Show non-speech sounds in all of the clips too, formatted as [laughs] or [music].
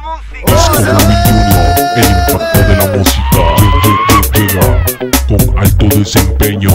la música. Oscar el impacto de la música. Con alto desempeño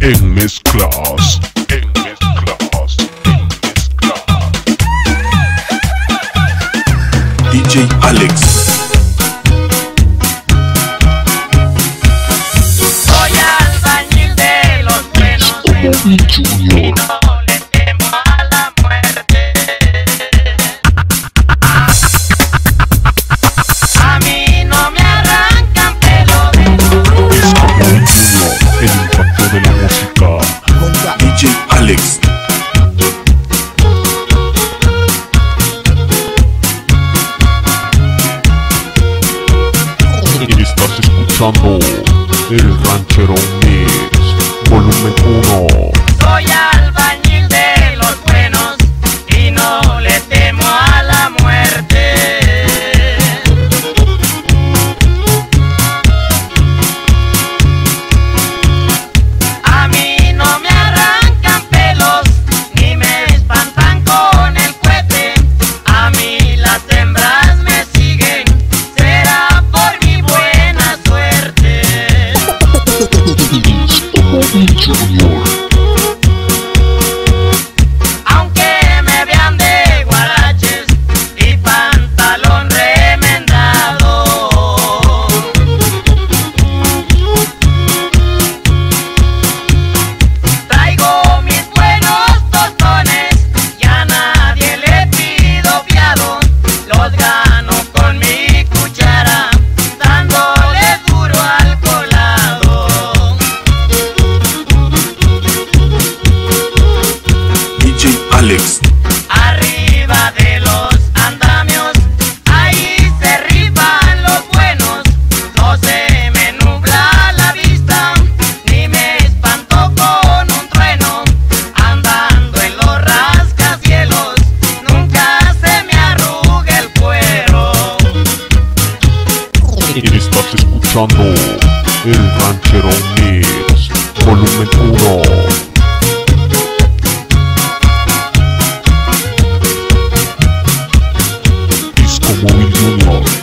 en mezclas.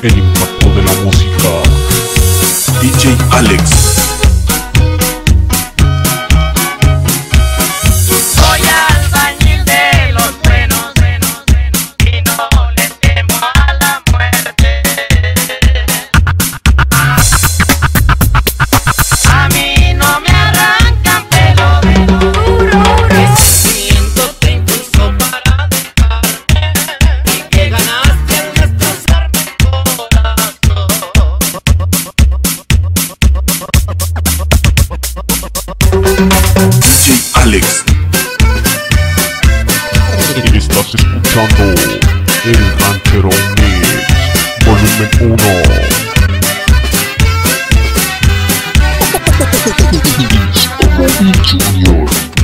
El impacto de la música. DJ Alex. Alex. Estás escuchando El Ranchero Mix, volumen 1. Junior.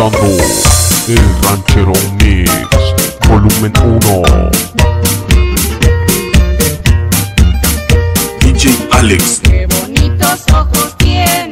escuchando El Ranchero Mix, volumen 1. DJ Alex. Qué bonitos ojos tiene.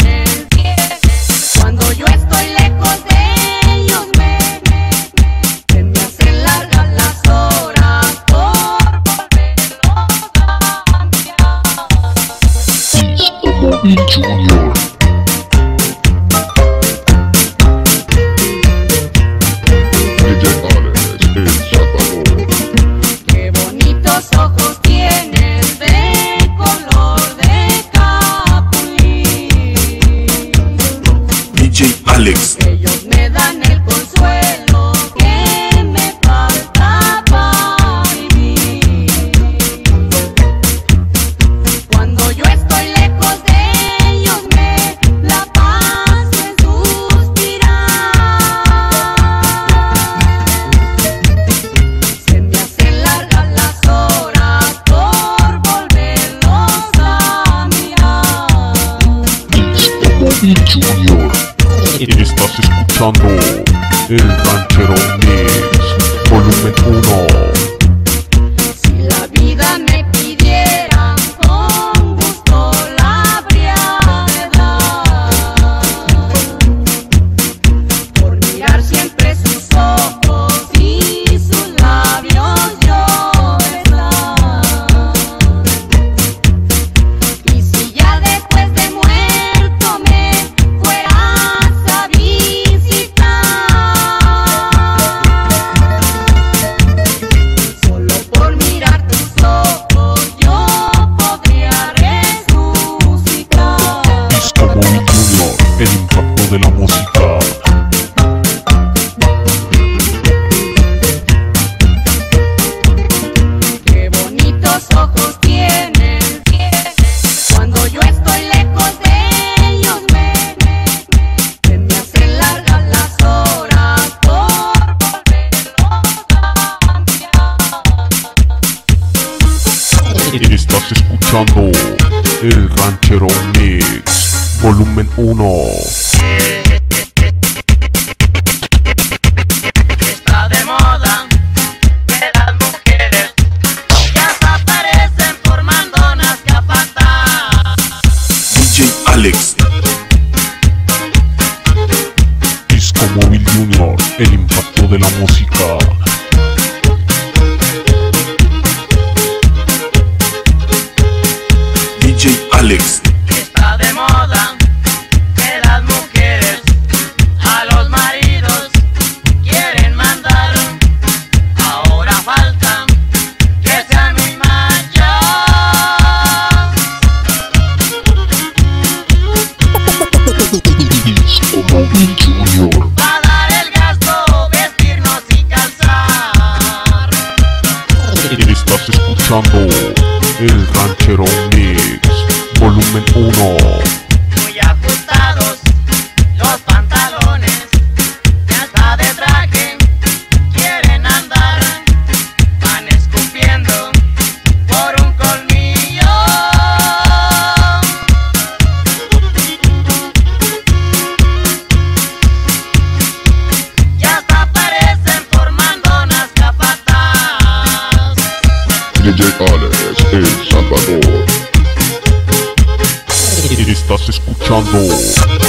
señor. Estás escuchando El Ranchero Mix, volumen 1. El Ranchero Mix, volumen 1.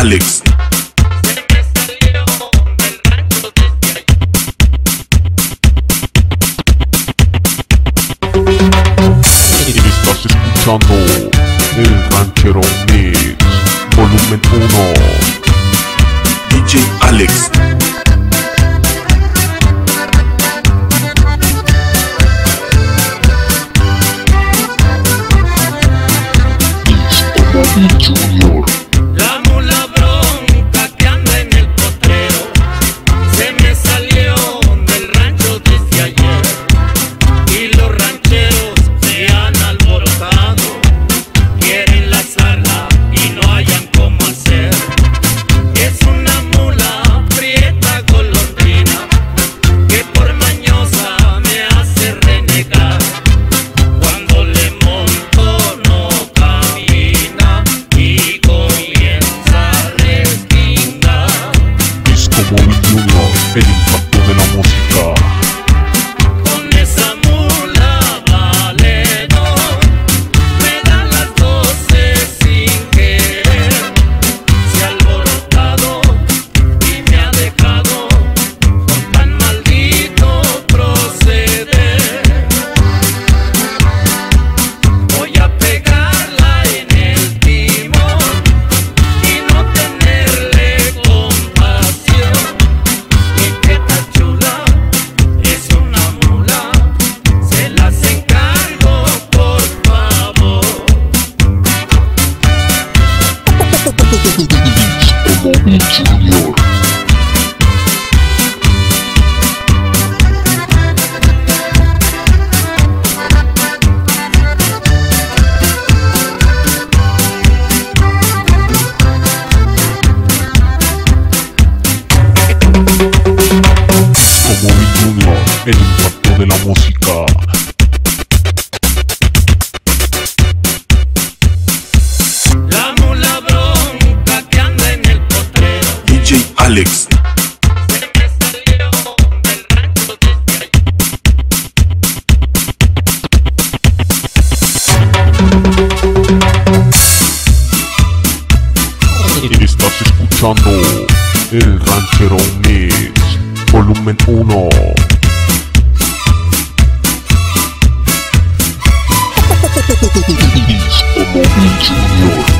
Alex. Estás escuchando el ranchero mix volumen 1 DJ Alex. Junior. Estudios Junior. El Ranchero Mix, volumen 1. [laughs] Junior.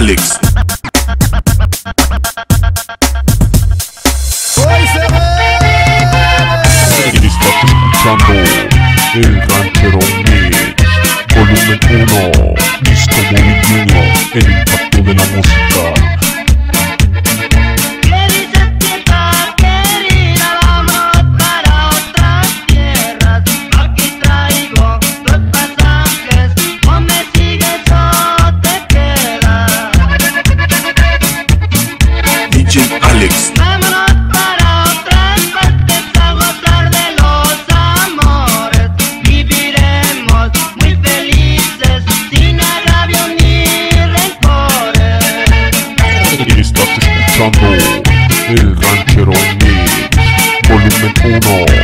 Alex. Hoy se ve. Está escuchando el ranchero mix, volumen 1, disco muy en Animal.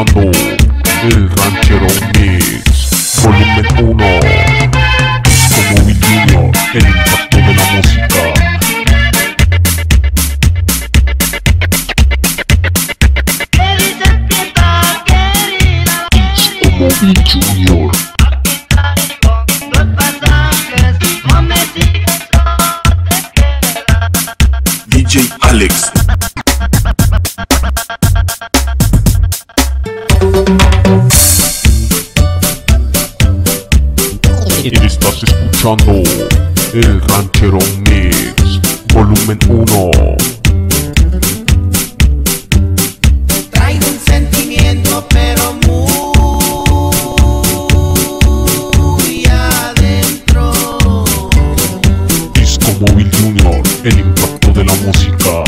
escuchando El Ranchero Mix Volumen 1 Como mi niño, el impacto de la música Bobby Junior. DJ Alex Estás escuchando El Ranchero Mix, volumen 1. Traigo un sentimiento, pero muy adentro. Disco Móvil Junior, el impacto de la música.